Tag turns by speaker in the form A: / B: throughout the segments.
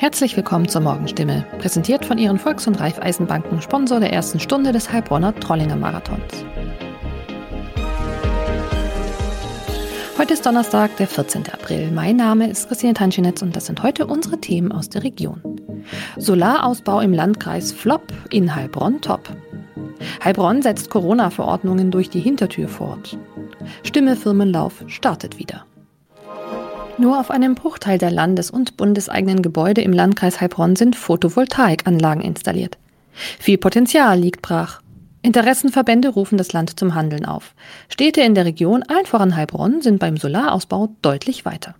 A: Herzlich willkommen zur Morgenstimme, präsentiert von Ihren Volks- und Raiffeisenbanken, Sponsor der ersten Stunde des Heilbronner Trollinger Marathons. Heute ist Donnerstag, der 14. April. Mein Name ist Christine Tanschinetz und das sind heute unsere Themen aus der Region. Solarausbau im Landkreis Flop, in Heilbronn top. Heilbronn setzt Corona-Verordnungen durch die Hintertür fort. Stimme Firmenlauf startet wieder. Nur auf einem Bruchteil der landes- und bundeseigenen Gebäude im Landkreis Heilbronn sind Photovoltaikanlagen installiert. Viel Potenzial liegt brach. Interessenverbände rufen das Land zum Handeln auf. Städte in der Region, allen voran Heilbronn, sind beim Solarausbau deutlich weiter.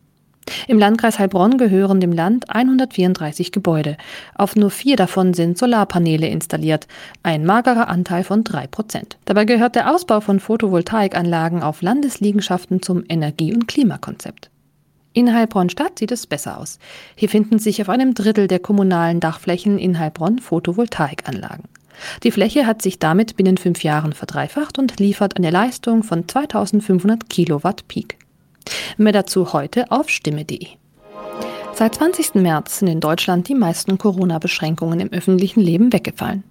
A: Im Landkreis Heilbronn gehören dem Land 134 Gebäude. Auf nur vier davon sind Solarpaneele installiert, ein magerer Anteil von drei Prozent. Dabei gehört der Ausbau von Photovoltaikanlagen auf Landesliegenschaften zum Energie- und Klimakonzept. In Heilbronn-Stadt sieht es besser aus. Hier finden sich auf einem Drittel der kommunalen Dachflächen in Heilbronn Photovoltaikanlagen. Die Fläche hat sich damit binnen fünf Jahren verdreifacht und liefert eine Leistung von 2500 Kilowatt Peak. Mehr dazu heute auf stimme.de. Seit 20. März sind in Deutschland die meisten Corona-Beschränkungen im öffentlichen Leben weggefallen.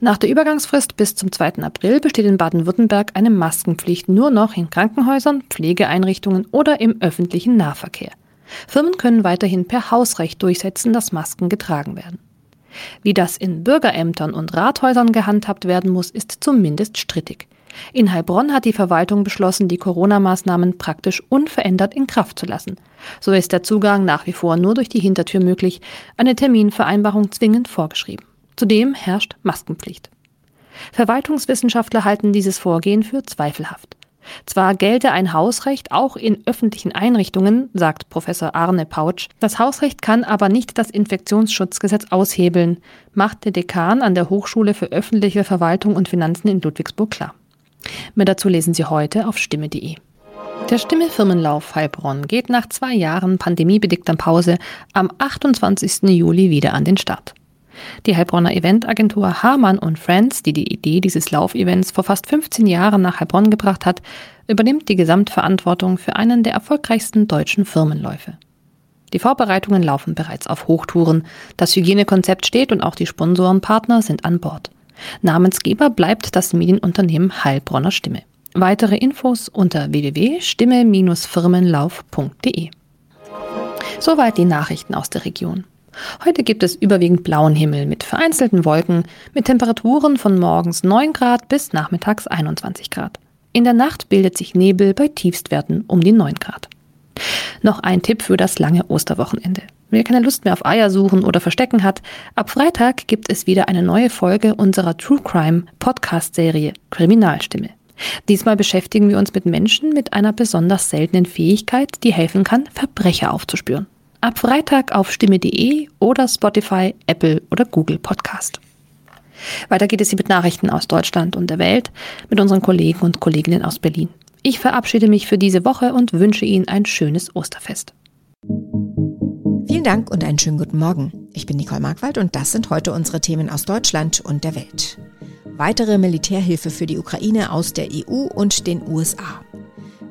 A: Nach der Übergangsfrist bis zum 2. April besteht in Baden-Württemberg eine Maskenpflicht nur noch in Krankenhäusern, Pflegeeinrichtungen oder im öffentlichen Nahverkehr. Firmen können weiterhin per Hausrecht durchsetzen, dass Masken getragen werden. Wie das in Bürgerämtern und Rathäusern gehandhabt werden muss, ist zumindest strittig. In Heilbronn hat die Verwaltung beschlossen, die Corona-Maßnahmen praktisch unverändert in Kraft zu lassen. So ist der Zugang nach wie vor nur durch die Hintertür möglich, eine Terminvereinbarung zwingend vorgeschrieben. Zudem herrscht Maskenpflicht. Verwaltungswissenschaftler halten dieses Vorgehen für zweifelhaft. Zwar gelte ein Hausrecht auch in öffentlichen Einrichtungen, sagt Professor Arne Pautsch, das Hausrecht kann aber nicht das Infektionsschutzgesetz aushebeln, macht der Dekan an der Hochschule für öffentliche Verwaltung und Finanzen in Ludwigsburg klar. Mehr dazu lesen Sie heute auf stimme.de. Der Stimme Firmenlauf Heilbronn geht nach zwei Jahren pandemiebedingter Pause am 28. Juli wieder an den Start. Die Heilbronner Eventagentur Hamann und Friends, die die Idee dieses Laufevents vor fast 15 Jahren nach Heilbronn gebracht hat, übernimmt die Gesamtverantwortung für einen der erfolgreichsten deutschen Firmenläufe. Die Vorbereitungen laufen bereits auf Hochtouren, das Hygienekonzept steht und auch die Sponsorenpartner sind an Bord. Namensgeber bleibt das Medienunternehmen Heilbronner Stimme. Weitere Infos unter www.stimme-firmenlauf.de. Soweit die Nachrichten aus der Region. Heute gibt es überwiegend blauen Himmel mit vereinzelten Wolken, mit Temperaturen von morgens 9 Grad bis nachmittags 21 Grad. In der Nacht bildet sich Nebel bei Tiefstwerten um die 9 Grad. Noch ein Tipp für das lange Osterwochenende. Wer keine Lust mehr auf Eier suchen oder verstecken hat, ab Freitag gibt es wieder eine neue Folge unserer True Crime Podcast Serie Kriminalstimme. Diesmal beschäftigen wir uns mit Menschen mit einer besonders seltenen Fähigkeit, die helfen kann, Verbrecher aufzuspüren. Ab Freitag auf stimme.de oder Spotify, Apple oder Google Podcast. Weiter geht es hier mit Nachrichten aus Deutschland und der Welt mit unseren Kollegen und Kolleginnen aus Berlin. Ich verabschiede mich für diese Woche und wünsche Ihnen ein schönes Osterfest.
B: Vielen Dank und einen schönen guten Morgen. Ich bin Nicole Markwald und das sind heute unsere Themen aus Deutschland und der Welt. Weitere Militärhilfe für die Ukraine aus der EU und den USA.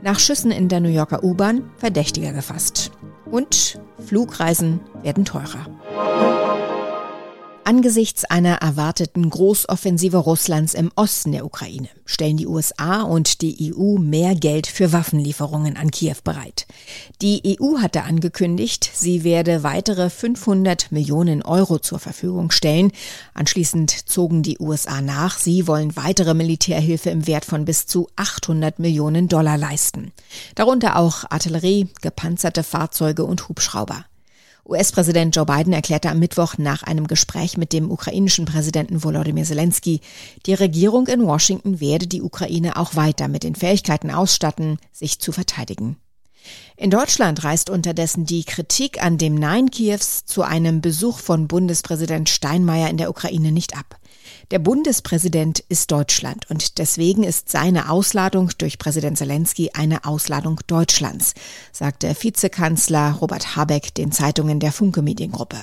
B: Nach Schüssen in der New Yorker U-Bahn Verdächtiger gefasst. Und Flugreisen werden teurer. Angesichts einer erwarteten Großoffensive Russlands im Osten der Ukraine stellen die USA und die EU mehr Geld für Waffenlieferungen an Kiew bereit. Die EU hatte angekündigt, sie werde weitere 500 Millionen Euro zur Verfügung stellen. Anschließend zogen die USA nach. Sie wollen weitere Militärhilfe im Wert von bis zu 800 Millionen Dollar leisten. Darunter auch Artillerie, gepanzerte Fahrzeuge und Hubschrauber. US-Präsident Joe Biden erklärte am Mittwoch nach einem Gespräch mit dem ukrainischen Präsidenten Volodymyr Zelensky, die Regierung in Washington werde die Ukraine auch weiter mit den Fähigkeiten ausstatten, sich zu verteidigen. In Deutschland reißt unterdessen die Kritik an dem Nein Kiews zu einem Besuch von Bundespräsident Steinmeier in der Ukraine nicht ab. Der Bundespräsident ist Deutschland und deswegen ist seine Ausladung durch Präsident Zelensky eine Ausladung Deutschlands, sagte Vizekanzler Robert Habeck den Zeitungen der Funke Mediengruppe.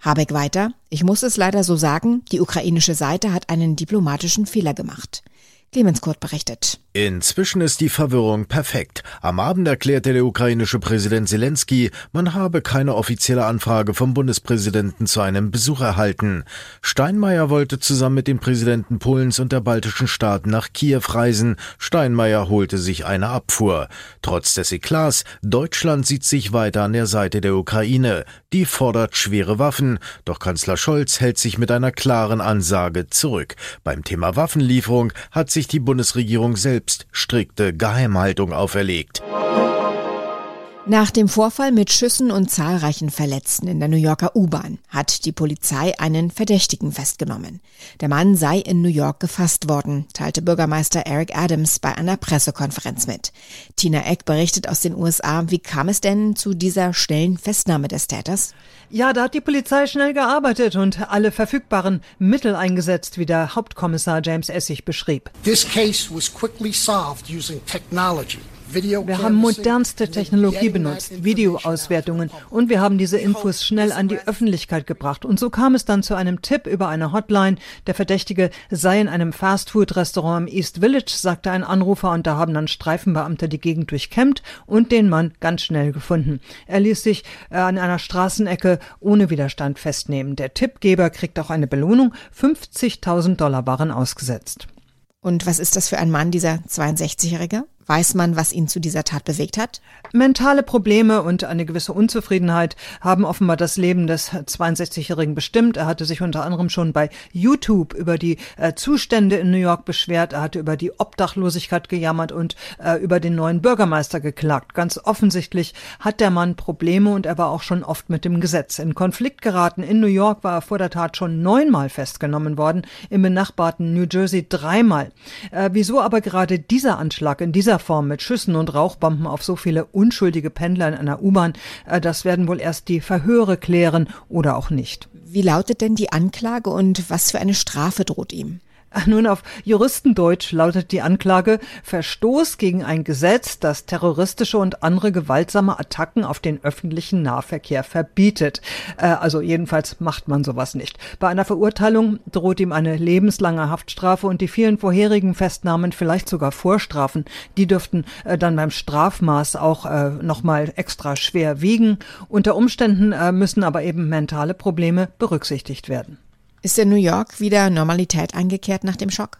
B: Habeck weiter, ich muss es leider so sagen, die ukrainische Seite hat einen diplomatischen Fehler gemacht. Clemens Kurt berichtet.
C: Inzwischen ist die Verwirrung perfekt. Am Abend erklärte der ukrainische Präsident Zelensky, man habe keine offizielle Anfrage vom Bundespräsidenten zu einem Besuch erhalten. Steinmeier wollte zusammen mit den Präsidenten Polens und der baltischen Staaten nach Kiew reisen. Steinmeier holte sich eine Abfuhr. Trotz des Eklats, Deutschland sieht sich weiter an der Seite der Ukraine. Die fordert schwere Waffen, doch Kanzler Scholz hält sich mit einer klaren Ansage zurück. Beim Thema Waffenlieferung hat sich die Bundesregierung selbst selbst strikte Geheimhaltung auferlegt.
B: Nach dem Vorfall mit Schüssen und zahlreichen Verletzten in der New Yorker U-Bahn hat die Polizei einen Verdächtigen festgenommen. Der Mann sei in New York gefasst worden, teilte Bürgermeister Eric Adams bei einer Pressekonferenz mit. Tina Eck berichtet aus den USA, wie kam es denn zu dieser schnellen Festnahme des Täters?
D: Ja, da hat die Polizei schnell gearbeitet und alle verfügbaren Mittel eingesetzt, wie der Hauptkommissar James Essig beschrieb. This case was quickly solved using technology. Wir haben modernste Technologie benutzt, Videoauswertungen und wir haben diese Infos schnell an die Öffentlichkeit gebracht. Und so kam es dann zu einem Tipp über eine Hotline. Der Verdächtige sei in einem Fastfood-Restaurant im East Village, sagte ein Anrufer und da haben dann Streifenbeamte die Gegend durchkämmt und den Mann ganz schnell gefunden. Er ließ sich äh, an einer Straßenecke ohne Widerstand festnehmen. Der Tippgeber kriegt auch eine Belohnung. 50.000 Dollar waren ausgesetzt.
B: Und was ist das für ein Mann, dieser 62-Jährige? Weiß man, was ihn zu dieser Tat bewegt hat?
D: Mentale Probleme und eine gewisse Unzufriedenheit haben offenbar das Leben des 62-Jährigen bestimmt. Er hatte sich unter anderem schon bei YouTube über die äh, Zustände in New York beschwert. Er hatte über die Obdachlosigkeit gejammert und äh, über den neuen Bürgermeister geklagt. Ganz offensichtlich hat der Mann Probleme und er war auch schon oft mit dem Gesetz in Konflikt geraten. In New York war er vor der Tat schon neunmal festgenommen worden, im benachbarten New Jersey dreimal. Äh, wieso aber gerade dieser Anschlag in dieser Form mit Schüssen und Rauchbomben auf so viele unschuldige Pendler in einer U-Bahn, äh, das werden wohl erst die Verhöre klären oder auch nicht.
B: Wie lautet denn die Anklage und was für eine Strafe droht ihm?
D: Nun, auf Juristendeutsch lautet die Anklage Verstoß gegen ein Gesetz, das terroristische und andere gewaltsame Attacken auf den öffentlichen Nahverkehr verbietet. Äh, also jedenfalls macht man sowas nicht. Bei einer Verurteilung droht ihm eine lebenslange Haftstrafe und die vielen vorherigen Festnahmen, vielleicht sogar Vorstrafen, die dürften äh, dann beim Strafmaß auch äh, nochmal extra schwer wiegen. Unter Umständen äh, müssen aber eben mentale Probleme berücksichtigt werden.
B: Ist in New York wieder Normalität eingekehrt nach dem Schock?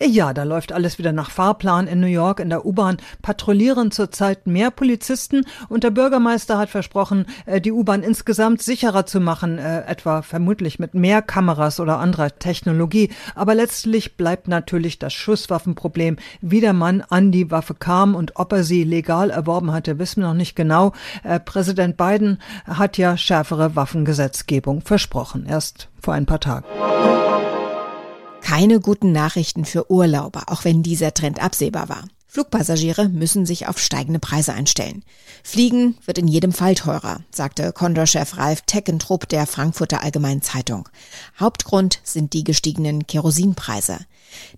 D: Ja, da läuft alles wieder nach Fahrplan in New York. In der U-Bahn patrouillieren zurzeit mehr Polizisten und der Bürgermeister hat versprochen, äh, die U-Bahn insgesamt sicherer zu machen, äh, etwa vermutlich mit mehr Kameras oder anderer Technologie. Aber letztlich bleibt natürlich das Schusswaffenproblem. Wie der Mann an die Waffe kam und ob er sie legal erworben hatte, wissen wir noch nicht genau. Äh, Präsident Biden hat ja schärfere Waffengesetzgebung versprochen, erst vor ein paar Tagen.
B: Keine guten Nachrichten für Urlauber, auch wenn dieser Trend absehbar war. Flugpassagiere müssen sich auf steigende Preise einstellen. Fliegen wird in jedem Fall teurer, sagte Condor-Chef Ralf Teckentrupp der Frankfurter Allgemeinen Zeitung. Hauptgrund sind die gestiegenen Kerosinpreise.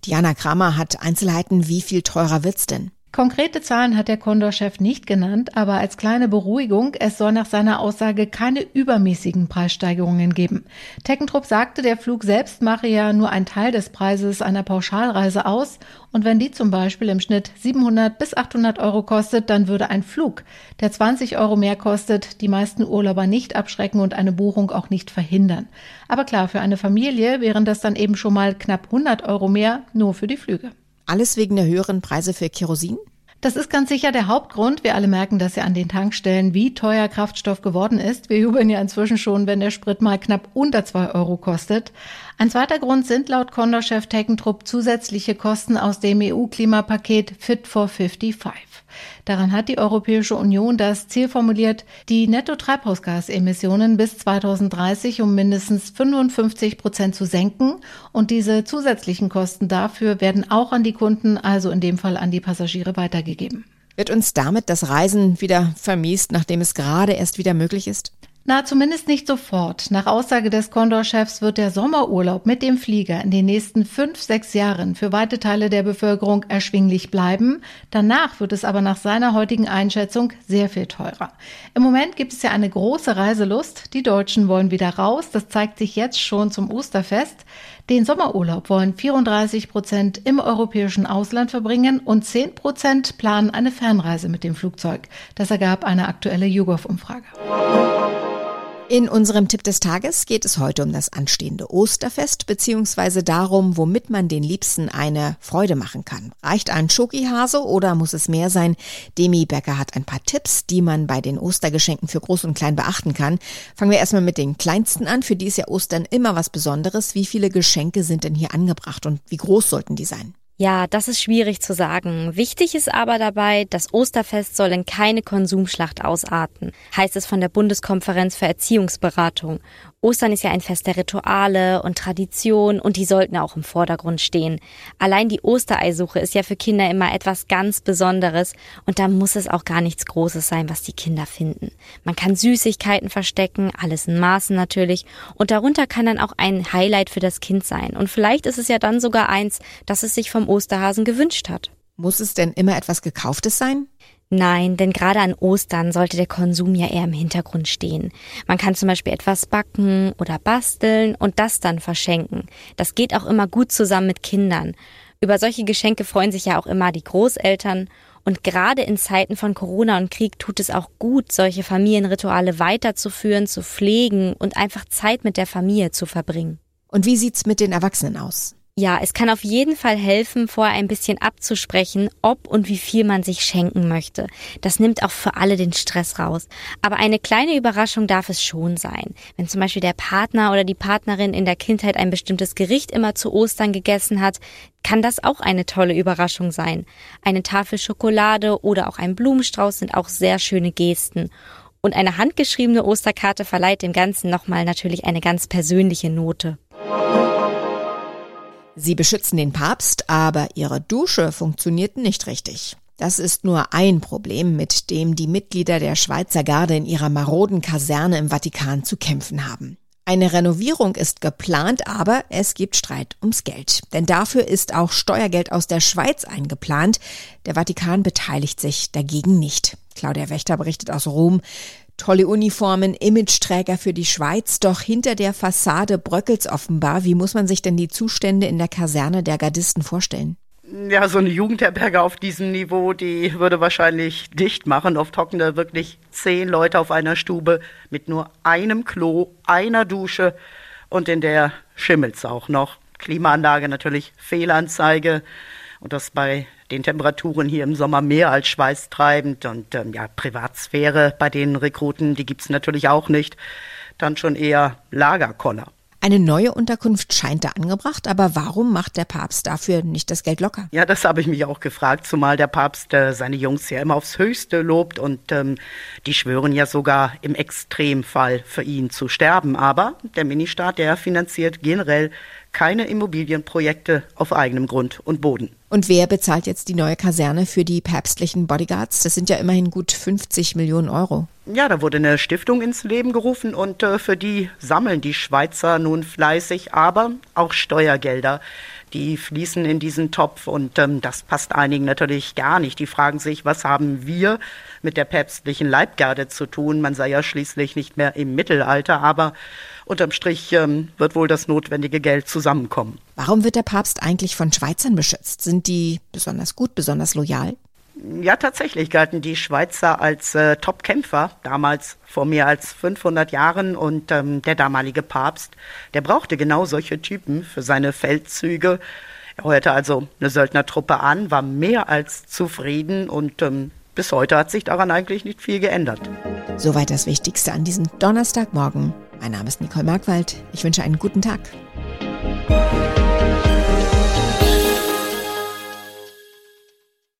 B: Diana Kramer hat Einzelheiten, wie viel teurer wird's denn?
E: Konkrete Zahlen hat der Condor-Chef nicht genannt, aber als kleine Beruhigung, es soll nach seiner Aussage keine übermäßigen Preissteigerungen geben. Teckentrupp sagte, der Flug selbst mache ja nur einen Teil des Preises einer Pauschalreise aus und wenn die zum Beispiel im Schnitt 700 bis 800 Euro kostet, dann würde ein Flug, der 20 Euro mehr kostet, die meisten Urlauber nicht abschrecken und eine Buchung auch nicht verhindern. Aber klar, für eine Familie wären das dann eben schon mal knapp 100 Euro mehr nur für die Flüge.
B: Alles wegen der höheren Preise für Kerosin?
E: Das ist ganz sicher der Hauptgrund. Wir alle merken das ja an den Tankstellen, wie teuer Kraftstoff geworden ist. Wir jubeln ja inzwischen schon, wenn der Sprit mal knapp unter zwei Euro kostet. Ein zweiter Grund sind laut Condor-Chef Teckentrupp zusätzliche Kosten aus dem EU-Klimapaket Fit for 55. Daran hat die Europäische Union das Ziel formuliert, die Netto-Treibhausgasemissionen bis 2030 um mindestens 55 Prozent zu senken. Und diese zusätzlichen Kosten dafür werden auch an die Kunden, also in dem Fall an die Passagiere, weitergegeben.
B: Wird uns damit das Reisen wieder vermiest, nachdem es gerade erst wieder möglich ist?
E: Na, zumindest nicht sofort. Nach Aussage des Condor-Chefs wird der Sommerurlaub mit dem Flieger in den nächsten fünf, sechs Jahren für weite Teile der Bevölkerung erschwinglich bleiben. Danach wird es aber nach seiner heutigen Einschätzung sehr viel teurer. Im Moment gibt es ja eine große Reiselust. Die Deutschen wollen wieder raus. Das zeigt sich jetzt schon zum Osterfest. Den Sommerurlaub wollen 34 Prozent im europäischen Ausland verbringen und 10 Prozent planen eine Fernreise mit dem Flugzeug. Das ergab eine aktuelle YouGov-Umfrage.
B: In unserem Tipp des Tages geht es heute um das anstehende Osterfest beziehungsweise darum, womit man den Liebsten eine Freude machen kann. Reicht ein Schokihase oder muss es mehr sein? Demi Becker hat ein paar Tipps, die man bei den Ostergeschenken für Groß und Klein beachten kann. Fangen wir erstmal mit den Kleinsten an. Für die ist ja Ostern immer was Besonderes. Wie viele Geschenke sind denn hier angebracht und wie groß sollten die sein?
F: Ja, das ist schwierig zu sagen. Wichtig ist aber dabei, das Osterfest soll in keine Konsumschlacht ausarten, heißt es von der Bundeskonferenz für Erziehungsberatung. Ostern ist ja ein Fest der Rituale und Tradition und die sollten auch im Vordergrund stehen. Allein die Ostereisuche ist ja für Kinder immer etwas ganz Besonderes und da muss es auch gar nichts Großes sein, was die Kinder finden. Man kann Süßigkeiten verstecken, alles in Maßen natürlich und darunter kann dann auch ein Highlight für das Kind sein und vielleicht ist es ja dann sogar eins, das es sich vom Osterhasen gewünscht hat.
B: Muss es denn immer etwas Gekauftes sein?
F: Nein, denn gerade an Ostern sollte der Konsum ja eher im Hintergrund stehen. Man kann zum Beispiel etwas backen oder basteln und das dann verschenken. Das geht auch immer gut zusammen mit Kindern. Über solche Geschenke freuen sich ja auch immer die Großeltern. Und gerade in Zeiten von Corona und Krieg tut es auch gut, solche Familienrituale weiterzuführen, zu pflegen und einfach Zeit mit der Familie zu verbringen.
B: Und wie sieht's mit den Erwachsenen aus?
F: Ja, es kann auf jeden Fall helfen, vorher ein bisschen abzusprechen, ob und wie viel man sich schenken möchte. Das nimmt auch für alle den Stress raus. Aber eine kleine Überraschung darf es schon sein. Wenn zum Beispiel der Partner oder die Partnerin in der Kindheit ein bestimmtes Gericht immer zu Ostern gegessen hat, kann das auch eine tolle Überraschung sein. Eine Tafel Schokolade oder auch ein Blumenstrauß sind auch sehr schöne Gesten. Und eine handgeschriebene Osterkarte verleiht dem Ganzen nochmal natürlich eine ganz persönliche Note.
B: Sie beschützen den Papst, aber ihre Dusche funktioniert nicht richtig. Das ist nur ein Problem, mit dem die Mitglieder der Schweizer Garde in ihrer maroden Kaserne im Vatikan zu kämpfen haben. Eine Renovierung ist geplant, aber es gibt Streit ums Geld. Denn dafür ist auch Steuergeld aus der Schweiz eingeplant. Der Vatikan beteiligt sich dagegen nicht. Claudia Wächter berichtet aus Rom. Tolle Uniformen, Imageträger für die Schweiz, doch hinter der Fassade bröckelt's offenbar. Wie muss man sich denn die Zustände in der Kaserne der Gardisten vorstellen?
G: Ja, so eine Jugendherberge auf diesem Niveau, die würde wahrscheinlich dicht machen. Oft hocken da wirklich zehn Leute auf einer Stube mit nur einem Klo, einer Dusche und in der schimmelt's auch noch. Klimaanlage natürlich Fehlanzeige und das bei den Temperaturen hier im Sommer mehr als schweißtreibend und ähm, ja, Privatsphäre bei den Rekruten, die gibt's natürlich auch nicht. Dann schon eher Lagerkoller.
B: Eine neue Unterkunft scheint da angebracht, aber warum macht der Papst dafür nicht das Geld locker?
G: Ja, das habe ich mich auch gefragt, zumal der Papst äh, seine Jungs ja immer aufs Höchste lobt und ähm, die schwören ja sogar im Extremfall für ihn zu sterben. Aber der Ministaat, der finanziert generell keine Immobilienprojekte auf eigenem Grund und Boden.
B: Und wer bezahlt jetzt die neue Kaserne für die päpstlichen Bodyguards? Das sind ja immerhin gut 50 Millionen Euro.
G: Ja, da wurde eine Stiftung ins Leben gerufen und äh, für die sammeln die Schweizer nun fleißig, aber auch Steuergelder. Die fließen in diesen Topf und ähm, das passt einigen natürlich gar nicht. Die fragen sich, was haben wir mit der päpstlichen Leibgarde zu tun? Man sei ja schließlich nicht mehr im Mittelalter, aber unterm Strich ähm, wird wohl das notwendige Geld zusammenkommen.
B: Warum wird der Papst eigentlich von Schweizern beschützt? Sind die besonders gut, besonders loyal?
G: Ja, tatsächlich galten die Schweizer als äh, Top-Kämpfer, damals vor mehr als 500 Jahren. Und ähm, der damalige Papst, der brauchte genau solche Typen für seine Feldzüge. Er heuerte also eine Söldnertruppe an, war mehr als zufrieden und ähm, bis heute hat sich daran eigentlich nicht viel geändert.
B: Soweit das Wichtigste an diesem Donnerstagmorgen. Mein Name ist Nicole Markwald. Ich wünsche einen guten Tag.